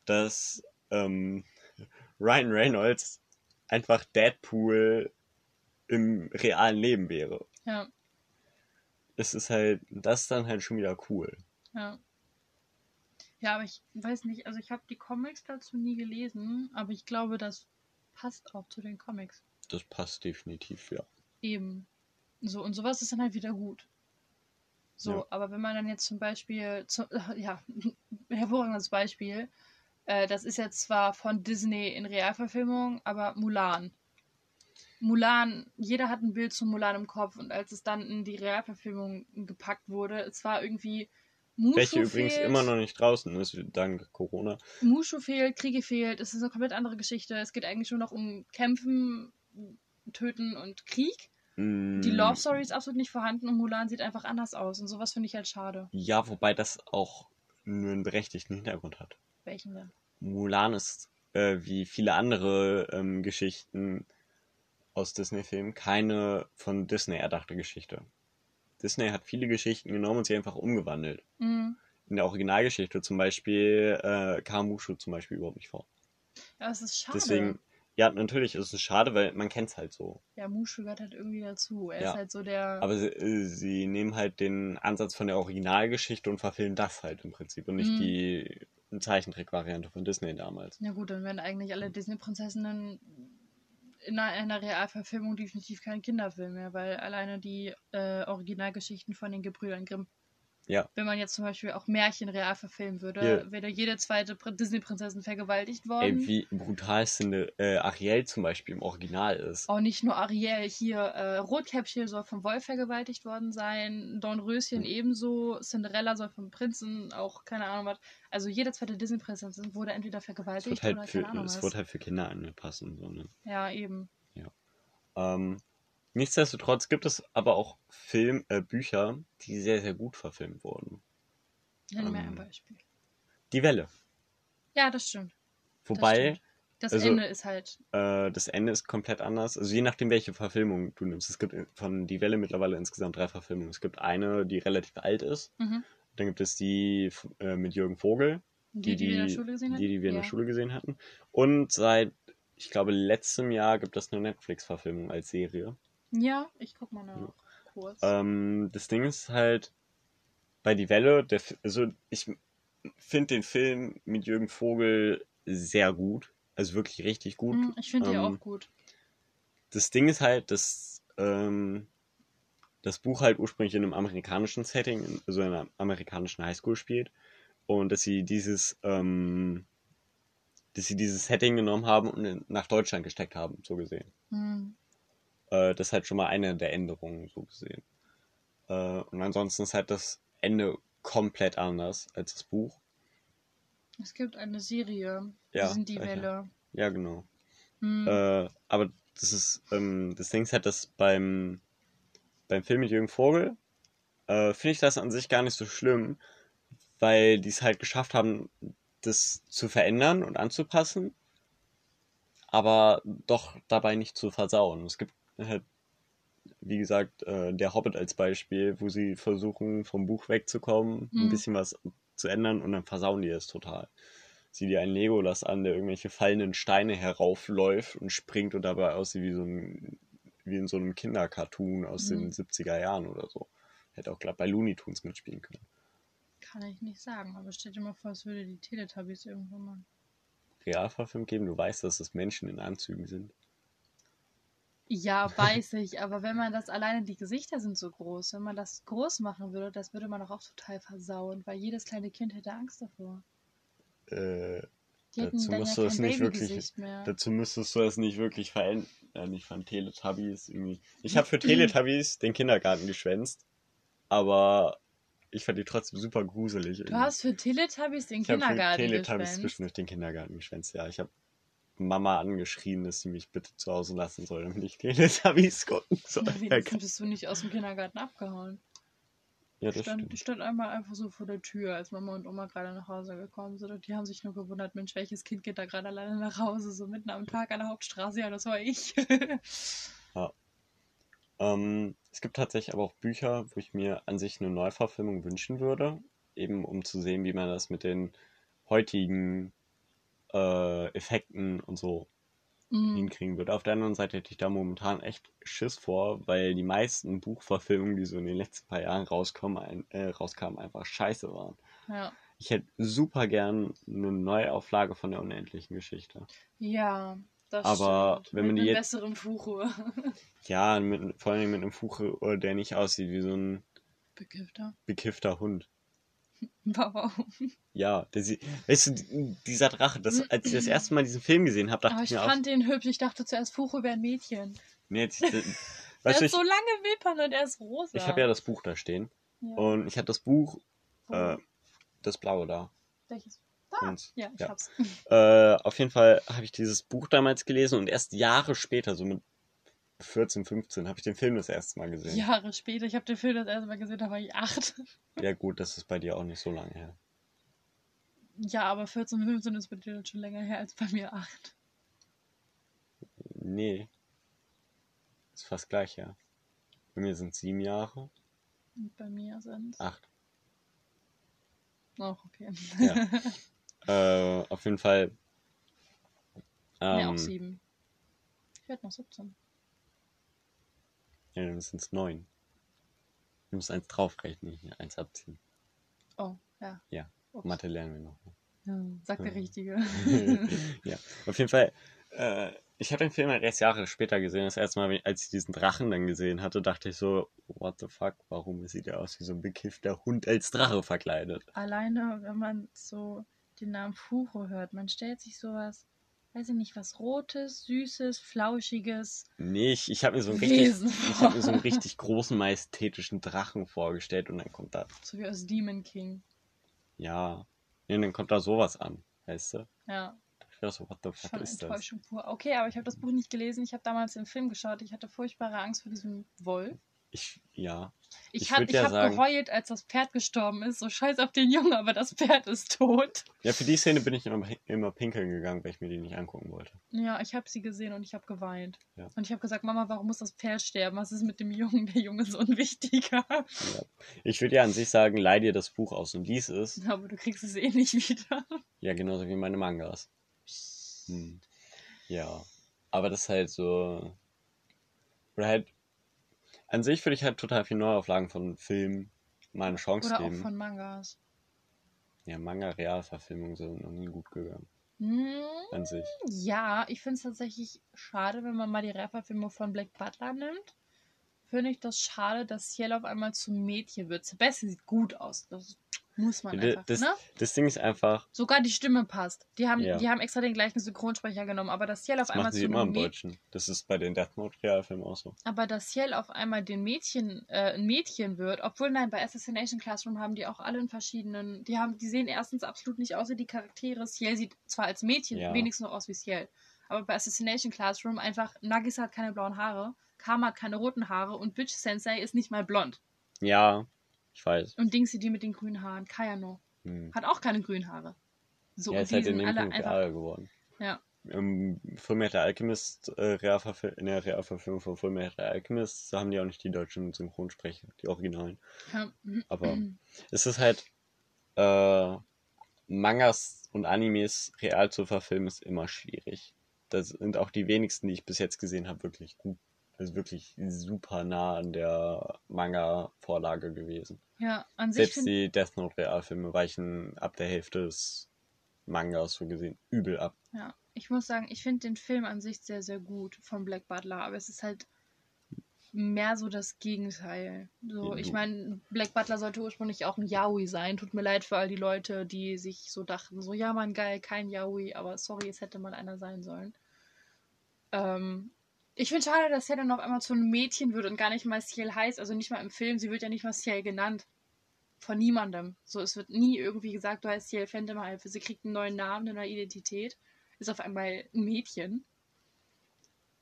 [SPEAKER 1] dass ähm, Ryan Reynolds einfach Deadpool im realen Leben wäre.
[SPEAKER 2] Ja,
[SPEAKER 1] Es ist halt, das ist dann halt schon wieder cool.
[SPEAKER 2] ja. Ja, aber ich weiß nicht, also ich habe die Comics dazu nie gelesen, aber ich glaube, das passt auch zu den Comics.
[SPEAKER 1] Das passt definitiv, ja.
[SPEAKER 2] Eben. So, und sowas ist dann halt wieder gut. So,
[SPEAKER 1] Ja.
[SPEAKER 2] aber wenn man dann jetzt zum Beispiel, zu, ja, hervorragendes Beispiel, äh, das ist jetzt zwar von Disney in Realverfilmung, aber Mulan. Mulan, jeder hat ein Bild zu Mulan im Kopf und als es dann in die Realverfilmung gepackt wurde, es war irgendwie Mushu
[SPEAKER 1] Welche übrigens
[SPEAKER 2] fehlt,
[SPEAKER 1] immer noch nicht draußen ist, dank Corona.
[SPEAKER 2] Mushu fehlt, Kriege fehlt, es ist eine komplett andere Geschichte. Es geht eigentlich nur noch um Kämpfen, Töten und Krieg. Die
[SPEAKER 1] Mm,
[SPEAKER 2] Love Story ist absolut nicht vorhanden und Mulan sieht einfach anders aus. Und sowas finde ich halt schade.
[SPEAKER 1] Ja, wobei das auch nur einen berechtigten Hintergrund hat.
[SPEAKER 2] Welchen denn?
[SPEAKER 1] Mulan ist, äh, wie viele andere ähm, Geschichten aus Disney-Filmen, keine von Disney erdachte Geschichte. Disney hat viele Geschichten genommen und sie einfach umgewandelt.
[SPEAKER 2] Mhm.
[SPEAKER 1] In der Originalgeschichte zum Beispiel äh, kam Mushu zum Beispiel überhaupt nicht vor.
[SPEAKER 2] Ja, es ist schade.
[SPEAKER 1] Deswegen, ja, natürlich ist es schade, weil man kennt es halt so.
[SPEAKER 2] Ja, Mushu gehört halt irgendwie dazu. Er
[SPEAKER 1] Ja.
[SPEAKER 2] ist halt so der.
[SPEAKER 1] Aber sie, äh, sie nehmen halt den Ansatz von der Originalgeschichte und verfilmen das halt im Prinzip und nicht
[SPEAKER 2] Mhm.
[SPEAKER 1] die Zeichentrick-Variante von Disney damals.
[SPEAKER 2] Na gut, dann wären eigentlich alle Disney-Prinzessinnen in einer, Realverfilmung definitiv kein Kinderfilm mehr, weil alleine die äh, Originalgeschichten von den Gebrüdern Grimm.
[SPEAKER 1] Ja.
[SPEAKER 2] Wenn man jetzt zum Beispiel auch Märchen real verfilmen würde,
[SPEAKER 1] Ja.
[SPEAKER 2] wäre jede zweite Pr- Disney-Prinzessin vergewaltigt worden.
[SPEAKER 1] Ey, wie brutal Cinde- äh, Ariel zum Beispiel im Original ist.
[SPEAKER 2] Auch nicht nur Ariel, hier äh, Rotkäppchen soll vom Wolf vergewaltigt worden sein, Dornröschen ebenso, Cinderella soll vom Prinzen, auch keine Ahnung was. Also jede zweite Disney-Prinzessin wurde entweder
[SPEAKER 1] Es
[SPEAKER 2] vergewaltigt
[SPEAKER 1] wird halt
[SPEAKER 2] oder
[SPEAKER 1] für,
[SPEAKER 2] keine Ahnung
[SPEAKER 1] es
[SPEAKER 2] was.
[SPEAKER 1] wird halt für Kinder angepasst und so, ne?
[SPEAKER 2] ja, eben.
[SPEAKER 1] Ähm, nichtsdestotrotz gibt es aber auch Film, äh, Bücher, die sehr, sehr gut verfilmt wurden.
[SPEAKER 2] Nenn mir
[SPEAKER 1] Ähm,
[SPEAKER 2] ein Beispiel.
[SPEAKER 1] Die Welle.
[SPEAKER 2] Ja, das stimmt. Das,
[SPEAKER 1] Wobei
[SPEAKER 2] stimmt. das
[SPEAKER 1] also-
[SPEAKER 2] Ende ist halt.
[SPEAKER 1] äh, das Ende ist komplett anders. Also je nachdem, welche Verfilmung du nimmst. Es gibt von Die Welle mittlerweile insgesamt drei Verfilmungen. Es gibt eine, die relativ alt ist.
[SPEAKER 2] Mhm.
[SPEAKER 1] Dann gibt es die äh, mit Jürgen Vogel,
[SPEAKER 2] Die, die, wir in der Schule gesehen
[SPEAKER 1] die, die wir in
[SPEAKER 2] ja.
[SPEAKER 1] der Schule gesehen hatten. Und seit, ich glaube, letztem Jahr gibt es eine Netflix-Verfilmung als Serie.
[SPEAKER 2] Ja, ich guck mal nach. Kurz.
[SPEAKER 1] Ähm, das Ding ist halt, bei Die Welle, der, also ich finde den Film mit Jürgen Vogel sehr gut. Also wirklich richtig gut.
[SPEAKER 2] Hm, ich finde die
[SPEAKER 1] ähm,
[SPEAKER 2] auch gut.
[SPEAKER 1] Das Ding ist halt, dass ähm, das Buch halt ursprünglich in einem amerikanischen Setting, in- also in einer amerikanischen Highschool spielt. Und dass sie dieses, ähm, dass sie dieses Setting genommen haben und nach Deutschland gesteckt haben, so gesehen.
[SPEAKER 2] Hm.
[SPEAKER 1] Äh, das ist halt schon mal eine der Änderungen, so gesehen. Äh, und ansonsten ist halt das Ende komplett anders als das Buch.
[SPEAKER 2] Es gibt eine Serie.
[SPEAKER 1] Ja,
[SPEAKER 2] die sind die? Welle.
[SPEAKER 1] Ja, genau.
[SPEAKER 2] Hm.
[SPEAKER 1] Äh, aber das ist, ähm, das Ding ist halt, dass beim, beim Film mit Jürgen Vogel äh, finde ich das an sich gar nicht so schlimm, weil die es halt geschafft haben, das zu verändern und anzupassen, aber doch dabei nicht zu versauen. Es gibt wie gesagt, äh, der Hobbit als Beispiel, wo sie versuchen, vom Buch wegzukommen, ein
[SPEAKER 2] Mhm.
[SPEAKER 1] bisschen was zu ändern und dann versauen die es total. Sieh dir einen Legolas an, der irgendwelche fallenden Steine heraufläuft und springt und dabei aussieht wie so ein, wie in so einem Kindercartoon aus den
[SPEAKER 2] Mhm.
[SPEAKER 1] 70er Jahren oder so. Hätte auch glatt bei Looney Tunes mitspielen können.
[SPEAKER 2] Kann ich nicht sagen, aber stell dir mal vor, es würde die Teletubbies irgendwann mal.
[SPEAKER 1] Realverfilm geben, du weißt, dass es Menschen in Anzügen sind.
[SPEAKER 2] Ja, weiß ich, aber wenn man das alleine, die Gesichter sind so groß, wenn man das groß machen würde, das würde man doch auch total versauen, weil jedes kleine Kind hätte Angst davor.
[SPEAKER 1] Äh, Dazu musst
[SPEAKER 2] ja
[SPEAKER 1] du
[SPEAKER 2] kein
[SPEAKER 1] nicht wirklich-
[SPEAKER 2] mehr.
[SPEAKER 1] dazu müsstest du das nicht wirklich verändern. Ich fand Teletubbies irgendwie. Ich habe für Teletubbies den Kindergarten geschwänzt, aber ich fand die trotzdem super gruselig.
[SPEAKER 2] Du
[SPEAKER 1] irgendwie.
[SPEAKER 2] hast für Teletubbies den
[SPEAKER 1] Ich habe für
[SPEAKER 2] Kindergarten
[SPEAKER 1] Teletubbies
[SPEAKER 2] geschwänzt.
[SPEAKER 1] zwischendurch den Kindergarten geschwänzt, ja. Ich habe Mama angeschrien, dass sie mich bitte zu Hause lassen soll, damit ich Teletubbies gucken soll. Ja,
[SPEAKER 2] bist du nicht aus dem Kindergarten abgehauen.
[SPEAKER 1] ja,
[SPEAKER 2] Ich
[SPEAKER 1] das
[SPEAKER 2] stand,
[SPEAKER 1] stimmt.
[SPEAKER 2] ich stand einmal einfach so vor der Tür, als Mama und Oma gerade nach Hause gekommen sind. Und die haben sich nur gewundert, Mensch, welches Kind geht da gerade alleine nach Hause, so mitten am Tag an der Hauptstraße. Ja, das war ich.
[SPEAKER 1] Ähm, es gibt tatsächlich aber auch Bücher, wo ich mir an sich eine Neuverfilmung wünschen würde, eben um zu sehen, wie man das mit den heutigen äh, Effekten und so
[SPEAKER 2] Mhm.
[SPEAKER 1] hinkriegen würde. Auf der anderen Seite hätte ich da momentan echt Schiss vor, weil die meisten Buchverfilmungen, die so in den letzten paar Jahren rauskommen, ein, äh, rauskamen, einfach scheiße waren.
[SPEAKER 2] Ja.
[SPEAKER 1] Ich hätte super gern eine Neuauflage von der unendlichen Geschichte.
[SPEAKER 2] Ja, das
[SPEAKER 1] Aber
[SPEAKER 2] stimmt.
[SPEAKER 1] wenn
[SPEAKER 2] Mit
[SPEAKER 1] man die
[SPEAKER 2] einem
[SPEAKER 1] jetzt-
[SPEAKER 2] besseren Fuchur.
[SPEAKER 1] Ja, mit, vor allem mit einem Fuche, der nicht aussieht wie so ein
[SPEAKER 2] Bekiffter.
[SPEAKER 1] bekiffter Hund.
[SPEAKER 2] Warum?
[SPEAKER 1] Ja, der weißt du, die- dieser Drache, das, als ich das erste Mal diesen Film gesehen habe, dachte
[SPEAKER 2] Aber
[SPEAKER 1] ich
[SPEAKER 2] ich
[SPEAKER 1] mir auch,
[SPEAKER 2] fand den hübsch. Ich dachte zuerst, Fuchur wäre ein Mädchen.
[SPEAKER 1] nee, jetzt, äh,
[SPEAKER 2] Er
[SPEAKER 1] weißt du,
[SPEAKER 2] ist
[SPEAKER 1] ich,
[SPEAKER 2] so lange Wimpern und er ist rosa.
[SPEAKER 1] ich habe ja das Buch da stehen
[SPEAKER 2] Ja.
[SPEAKER 1] und ich hatte das Buch,
[SPEAKER 2] Wo?
[SPEAKER 1] äh, das blaue da.
[SPEAKER 2] Welches? Da.
[SPEAKER 1] Und-
[SPEAKER 2] Ja, ich
[SPEAKER 1] ja.
[SPEAKER 2] hab's.
[SPEAKER 1] Äh, auf jeden Fall habe ich dieses Buch damals gelesen und erst Jahre später, so mit 14, 15, habe ich den Film das erste Mal gesehen.
[SPEAKER 2] Jahre später. Ich habe den Film das erste Mal gesehen, da war ich acht.
[SPEAKER 1] ja gut, das ist bei dir auch nicht so lange her.
[SPEAKER 2] Ja, aber 14, 15 ist bei dir dann schon länger her als bei mir acht.
[SPEAKER 1] Nee. Ist fast gleich her. Bei mir sind sieben Jahre.
[SPEAKER 2] Und bei mir sind
[SPEAKER 1] Acht.
[SPEAKER 2] Auch okay.
[SPEAKER 1] Ja. äh, auf jeden Fall.
[SPEAKER 2] Mir auch
[SPEAKER 1] Ähm,
[SPEAKER 2] sieben. Ich werde noch 17.
[SPEAKER 1] Ja, dann sind es neun. Du musst eins draufrechnen, eins abziehen.
[SPEAKER 2] Oh, ja.
[SPEAKER 1] Ja,
[SPEAKER 2] Ups.
[SPEAKER 1] Mathe lernen wir noch.
[SPEAKER 2] Ja, Sagt der. Richtige.
[SPEAKER 1] ja, auf jeden Fall. Äh, ich habe den Film halt erst Jahre später gesehen. Das erste Mal, als ich diesen Drachen dann gesehen hatte, dachte ich so, what the fuck, warum sieht er aus wie so ein bekiffter Hund als Drache verkleidet?
[SPEAKER 2] Alleine, wenn man so den Namen Furo hört, man stellt sich sowas, weiß ich nicht, was Rotes, Süßes, Flauschiges.
[SPEAKER 1] Nee, ich, ich habe mir so einen richtig, ich habe mir so einen richtig großen majestätischen Drachen vorgestellt und dann kommt da,
[SPEAKER 2] So wie aus Demon King.
[SPEAKER 1] ja, nee, und dann kommt da sowas an, weißt du?
[SPEAKER 2] Ja,
[SPEAKER 1] Ich dachte so, what the fuck
[SPEAKER 2] schon
[SPEAKER 1] ist das?
[SPEAKER 2] Enttäuschung pur. Okay, aber ich habe das Buch nicht gelesen. Ich habe damals den Film geschaut. Ich hatte furchtbare Angst vor diesem Wolf.
[SPEAKER 1] Ich, ja,
[SPEAKER 2] Ich,
[SPEAKER 1] Ich
[SPEAKER 2] ich
[SPEAKER 1] ja
[SPEAKER 2] habe
[SPEAKER 1] sagen-
[SPEAKER 2] geheult, als das Pferd gestorben ist. So scheiß auf den Jungen, aber das Pferd ist tot.
[SPEAKER 1] ja, für die Szene bin ich immer, immer pinkeln gegangen, weil ich mir die nicht angucken wollte.
[SPEAKER 2] Ja, ich habe sie gesehen und ich habe geweint.
[SPEAKER 1] Ja.
[SPEAKER 2] Und ich habe gesagt, Mama, warum muss das Pferd sterben? Was ist mit dem Jungen? Der Junge ist unwichtiger.
[SPEAKER 1] Ja. Ich würde ja an sich sagen, leih dir das Buch aus und lies es.
[SPEAKER 2] Aber du kriegst es eh nicht wieder.
[SPEAKER 1] Ja, genauso wie meine Mangas. Hm. Ja. Aber das ist halt so. Oder halt. An sich würde ich halt total viel Neuauflagen von Filmen mal eine Chance
[SPEAKER 2] Oder auch
[SPEAKER 1] geben.
[SPEAKER 2] von Mangas.
[SPEAKER 1] Ja, Manga-Realverfilmungen sind noch nie gut gegangen.
[SPEAKER 2] Hm,
[SPEAKER 1] An sich.
[SPEAKER 2] ja, ich finde es tatsächlich schade, wenn man mal die Realverfilmung von Black Butler nimmt. Finde ich das schade, dass Ciel auf einmal zum Mädchen wird. Sebastian sieht gut aus. Das muss man einfach,
[SPEAKER 1] das,
[SPEAKER 2] ne?
[SPEAKER 1] das Ding ist einfach,
[SPEAKER 2] Sogar die Stimme passt. Die haben,
[SPEAKER 1] Ja.
[SPEAKER 2] die haben extra den gleichen Synchronsprecher genommen, aber dass Ciel auf
[SPEAKER 1] das
[SPEAKER 2] einmal zu
[SPEAKER 1] immer im Deutschen. Das ist bei den Death Note Realfilmen auch so.
[SPEAKER 2] Aber dass Ciel auf einmal den Mädchen, äh, ein Mädchen wird, obwohl nein, bei Assassination Classroom haben die auch alle in verschiedenen, die haben, die sehen erstens absolut nicht aus wie die Charaktere. Ciel sieht zwar als Mädchen
[SPEAKER 1] Ja.
[SPEAKER 2] wenigstens noch aus wie Ciel, aber bei Assassination Classroom einfach, Nagisa hat keine blauen Haare, Karma hat keine roten Haare und Bitch Sensei ist nicht mal blond.
[SPEAKER 1] Ja, ich weiß.
[SPEAKER 2] Und Dingsy die mit den grünen Haaren, Kayano,
[SPEAKER 1] Hm.
[SPEAKER 2] hat auch keine grünen Haare. So,
[SPEAKER 1] ja,
[SPEAKER 2] und
[SPEAKER 1] ist
[SPEAKER 2] die
[SPEAKER 1] halt in
[SPEAKER 2] sind alle einfach,
[SPEAKER 1] real geworden.
[SPEAKER 2] ja,
[SPEAKER 1] Im Fullmetal Alchemist, äh, Realverfil in der Realverfilmung von Fullmetal Alchemist, da haben die auch nicht die deutschen Synchronsprecher, die Originalen.
[SPEAKER 2] ja,
[SPEAKER 1] Aber es ist halt, äh, Mangas und Animes real zu verfilmen, ist immer schwierig. Das sind auch die wenigsten, die ich bis jetzt gesehen habe, wirklich gut. Also wirklich super nah an der Manga-Vorlage gewesen.
[SPEAKER 2] ja, an sich
[SPEAKER 1] Selbst die Death Note Realfilme weichen ab der Hälfte des Mangas so gesehen übel ab.
[SPEAKER 2] Ja, ich muss sagen, ich finde den Film an sich sehr, sehr gut von Black Butler, aber es ist halt mehr so das Gegenteil. So, ich meine, Black Butler sollte ursprünglich auch ein Yaoi sein. Tut mir leid für all die Leute, die sich so dachten, so, ja, man, geil, kein Yaoi, aber sorry, es hätte mal einer sein sollen. Ähm, ich finde schade, dass dann auf einmal zu einem Mädchen wird und gar nicht mal Ciel heißt, also nicht mal im Film, sie wird ja nicht mal Ciel genannt. Von niemandem. So, es wird nie irgendwie gesagt, du heißt Ciel Phantom Alpha. Sie kriegt einen neuen Namen, eine neue Identität. Ist auf einmal ein Mädchen.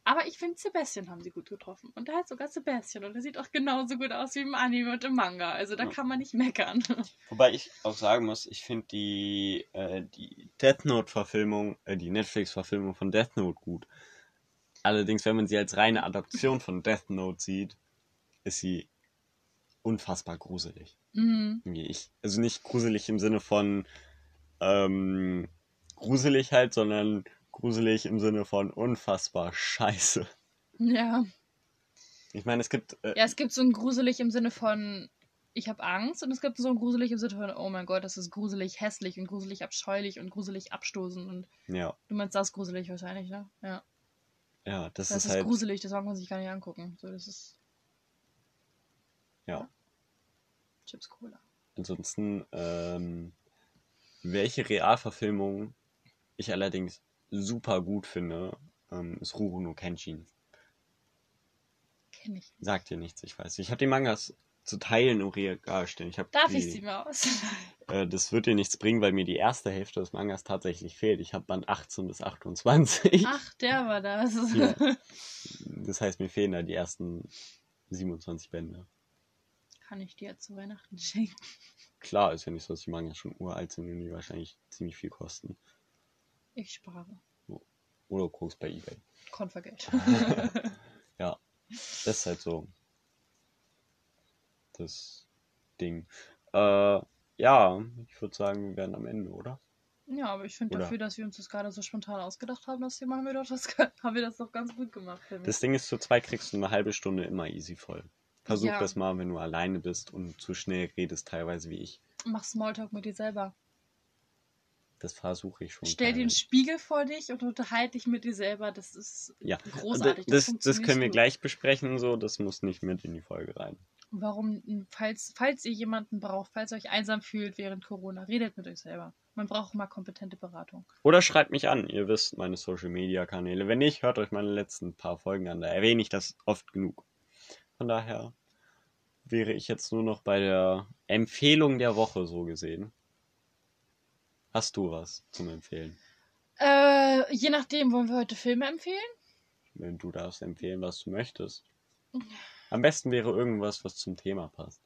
[SPEAKER 2] Aber ich finde, Sebastian haben sie gut getroffen. Und da hat sogar Sebastian. Und der sieht auch genauso gut aus wie im Anime und im Manga. Also da
[SPEAKER 1] Ja.
[SPEAKER 2] kann man nicht meckern.
[SPEAKER 1] Wobei ich auch sagen muss, ich finde die, äh, die Death Note-Verfilmung, äh, die Netflix-Verfilmung von Death Note gut. Allerdings, wenn man sie als reine Adaption von Death Note sieht, ist sie unfassbar gruselig.
[SPEAKER 2] Mhm.
[SPEAKER 1] Ich, also nicht gruselig im Sinne von ähm, gruselig halt, sondern gruselig im Sinne von unfassbar scheiße.
[SPEAKER 2] Ja.
[SPEAKER 1] Ich meine, es gibt äh,
[SPEAKER 2] Ja, es gibt so ein gruselig im Sinne von, ich habe Angst. Und es gibt so ein gruselig im Sinne von, oh mein Gott, das ist gruselig hässlich und gruselig abscheulich und gruselig abstoßend. Und
[SPEAKER 1] ja,
[SPEAKER 2] du meinst das gruselig wahrscheinlich, ne? Ja.
[SPEAKER 1] Ja, das,
[SPEAKER 2] Das,
[SPEAKER 1] ist
[SPEAKER 2] ist,
[SPEAKER 1] halt
[SPEAKER 2] gruselig, das mag man sich gar nicht angucken. So, das ist.
[SPEAKER 1] ja.
[SPEAKER 2] Chips Cola.
[SPEAKER 1] Ansonsten, ähm, welche Realverfilmung ich allerdings super gut finde, ähm, ist Ruru no Kenshin.
[SPEAKER 2] Kenn ich.
[SPEAKER 1] Sagt dir nichts, ich weiß. Ich habe die Mangas zu Teilen im Regal stehen. Ich
[SPEAKER 2] Darf
[SPEAKER 1] die,
[SPEAKER 2] ich sie mal aus?
[SPEAKER 1] Äh, das wird dir nichts bringen, weil mir die erste Hälfte des Mangas tatsächlich fehlt. Ich habe Band 18 bis 28.
[SPEAKER 2] Ach, der war das.
[SPEAKER 1] Ja. Das heißt, mir fehlen da die ersten 27 Bände.
[SPEAKER 2] Kann ich dir zu Weihnachten schenken?
[SPEAKER 1] Klar ist ja nicht so, dass die Mangas schon uralt sind und die wahrscheinlich ziemlich viel kosten.
[SPEAKER 2] Ich spare.
[SPEAKER 1] Oder du guckst bei Ebay.
[SPEAKER 2] Konvergeld.
[SPEAKER 1] Ja, das ist halt so das Ding. Äh, ja, ich würde sagen, wir werden am Ende, oder?
[SPEAKER 2] Ja, aber ich finde dafür, dass wir uns das gerade so spontan ausgedacht haben, das Thema haben wir doch das, haben wir das doch ganz gut gemacht.
[SPEAKER 1] Das Ding ist, zu zweit kriegst du eine halbe Stunde immer easy voll. Versuch
[SPEAKER 2] Ja.
[SPEAKER 1] das mal, wenn du alleine bist und zu schnell redest, teilweise wie ich.
[SPEAKER 2] Mach Smalltalk mit dir selber.
[SPEAKER 1] Das versuche ich schon.
[SPEAKER 2] Stell dir einen
[SPEAKER 1] teilweise.
[SPEAKER 2] Spiegel vor dich und unterhalte dich mit dir selber. Das ist
[SPEAKER 1] Ja,
[SPEAKER 2] großartig.
[SPEAKER 1] das, das
[SPEAKER 2] funktioniert
[SPEAKER 1] können wir
[SPEAKER 2] gut.
[SPEAKER 1] gleich besprechen, so. Das muss nicht mit in die Folge rein.
[SPEAKER 2] Warum, falls, falls ihr jemanden braucht, falls ihr euch einsam fühlt während Corona, redet mit euch selber. Man braucht mal kompetente Beratung.
[SPEAKER 1] Oder schreibt mich an. Ihr wisst meine Social Media Kanäle. Wenn nicht, hört euch meine letzten paar Folgen an. Da erwähne ich das oft genug. Von daher wäre ich jetzt nur noch bei der Empfehlung der Woche so gesehen. Hast du was zum Empfehlen?
[SPEAKER 2] Äh, je nachdem, wollen wir heute Filme empfehlen?
[SPEAKER 1] Wenn du darfst empfehlen, was du möchtest. Am besten wäre irgendwas, was zum Thema passt.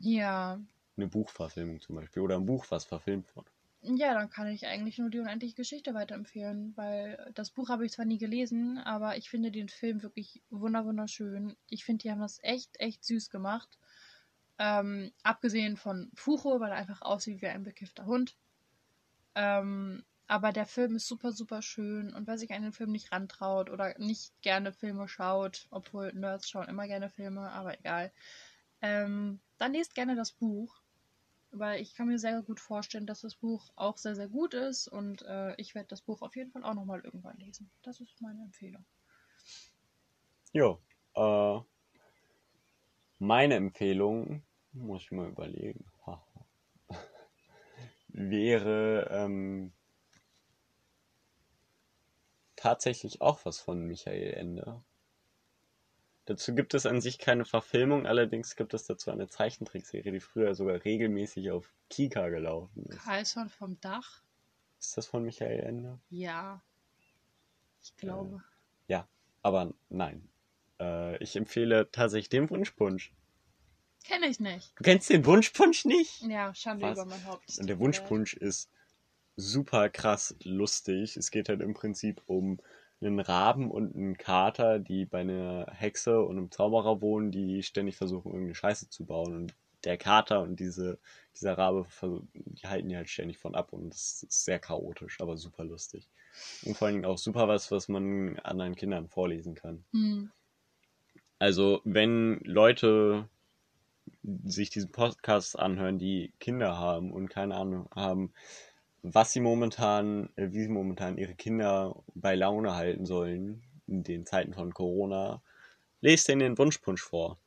[SPEAKER 2] Ja.
[SPEAKER 1] Eine Buchverfilmung zum Beispiel. Oder ein Buch, was verfilmt wurde.
[SPEAKER 2] Ja, dann kann ich eigentlich nur die unendliche Geschichte weiterempfehlen, weil das Buch habe ich zwar nie gelesen, aber ich finde den Film wirklich wunder wunderschön. Ich finde, die haben das echt, echt süß gemacht. Ähm, abgesehen von Fucho, weil er einfach aussieht wie ein bekiffter Hund. Ähm, aber der Film ist super, super schön und wer sich an den Film nicht rantraut oder nicht gerne Filme schaut, obwohl Nerds schauen immer gerne Filme, aber egal, ähm, dann lest gerne das Buch. Weil ich kann mir sehr gut vorstellen, dass das Buch auch sehr, sehr gut ist und äh, ich werde das Buch auf jeden Fall auch nochmal irgendwann lesen. Das ist meine Empfehlung.
[SPEAKER 1] Jo. Äh, meine Empfehlung, muss ich mal überlegen, wäre ähm, tatsächlich auch was von Michael Ende. Dazu gibt es an sich keine Verfilmung, allerdings gibt es dazu eine Zeichentrickserie, die früher sogar regelmäßig auf Kika gelaufen ist.
[SPEAKER 2] Carlson vom Dach?
[SPEAKER 1] Ist das von Michael Ende?
[SPEAKER 2] Ja. Ich glaube.
[SPEAKER 1] Ja, aber nein. Äh, ich empfehle tatsächlich den Wunschpunsch.
[SPEAKER 2] Kenne ich nicht.
[SPEAKER 1] Du kennst den Wunschpunsch nicht?
[SPEAKER 2] Ja, Schande
[SPEAKER 1] Was?
[SPEAKER 2] über mein Haupt.
[SPEAKER 1] Und der Wunschpunsch ist super krass lustig. Es geht halt im Prinzip um einen Raben und einen Kater, die bei einer Hexe und einem Zauberer wohnen, die ständig versuchen, irgendeine Scheiße zu bauen. Und der Kater und diese, dieser Rabe, die halten die halt ständig von ab. Und das ist sehr chaotisch, aber super lustig. Und vor allen Dingen auch super was, was man anderen Kindern vorlesen kann.
[SPEAKER 2] Hm.
[SPEAKER 1] Also, wenn Leute sich diesen Podcast anhören, die Kinder haben und keine Ahnung haben, was sie momentan, äh, wie sie momentan ihre Kinder bei Laune halten sollen in den Zeiten von Corona, lest denen den Wunschpunsch vor.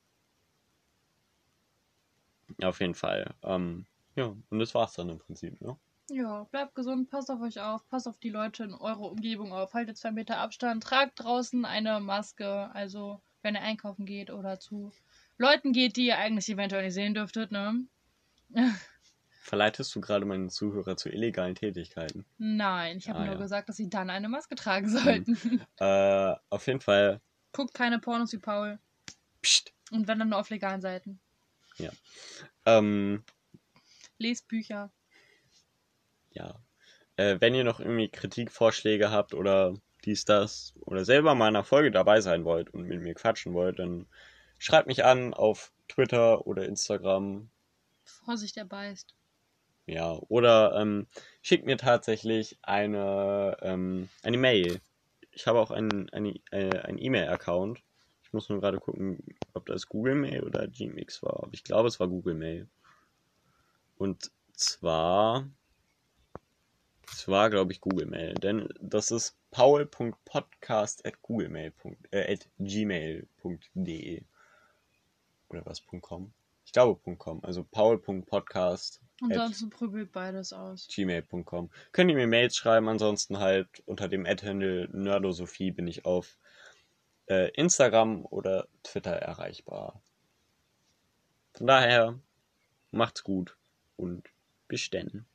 [SPEAKER 1] Auf jeden Fall. Ähm, ja, und das war's dann im Prinzip, ne?
[SPEAKER 2] Ja, bleibt gesund, passt auf euch auf, passt auf die Leute in eurer Umgebung auf, haltet zwei Meter Abstand, tragt draußen eine Maske, also wenn ihr einkaufen geht oder zu Leuten geht, die ihr eigentlich eventuell nicht sehen dürftet, ne?
[SPEAKER 1] Verleitest du gerade meine Zuhörer zu illegalen Tätigkeiten?
[SPEAKER 2] Nein, ich habe
[SPEAKER 1] Ah,
[SPEAKER 2] nur
[SPEAKER 1] ja.
[SPEAKER 2] gesagt, dass sie dann eine Maske tragen sollten.
[SPEAKER 1] Äh, auf jeden Fall.
[SPEAKER 2] Guckt keine Pornos wie Paul.
[SPEAKER 1] Psst.
[SPEAKER 2] Und wenn dann nur auf legalen Seiten.
[SPEAKER 1] Ähm,
[SPEAKER 2] Lest Bücher.
[SPEAKER 1] ja. Äh, wenn ihr noch irgendwie Kritikvorschläge habt oder dies, das oder selber mal in einer Folge dabei sein wollt und mit mir quatschen wollt, dann schreibt mich an auf Twitter oder Instagram.
[SPEAKER 2] Vorsicht, er beißt.
[SPEAKER 1] Ja, oder ähm, schickt mir tatsächlich eine, ähm, eine Mail. Ich habe auch einen, eine, äh, E-Mail-Account. Ich muss nur gerade gucken, ob das Google Mail oder Gmix war. Aber ich glaube, es war Google Mail. Und zwar, es war, glaube ich, Google Mail. Denn das ist paul.podcast at googlemail. Äh. Oder was, .com? Ich glaube, .com. Also paul.podcast
[SPEAKER 2] Ansonsten prügelt beides aus.
[SPEAKER 1] gmail.com. Könnt ihr mir Mails schreiben, ansonsten halt unter dem Ad-Handle Nerdosophie bin ich auf äh, Instagram oder Twitter erreichbar. Von daher, macht's gut und bis denn.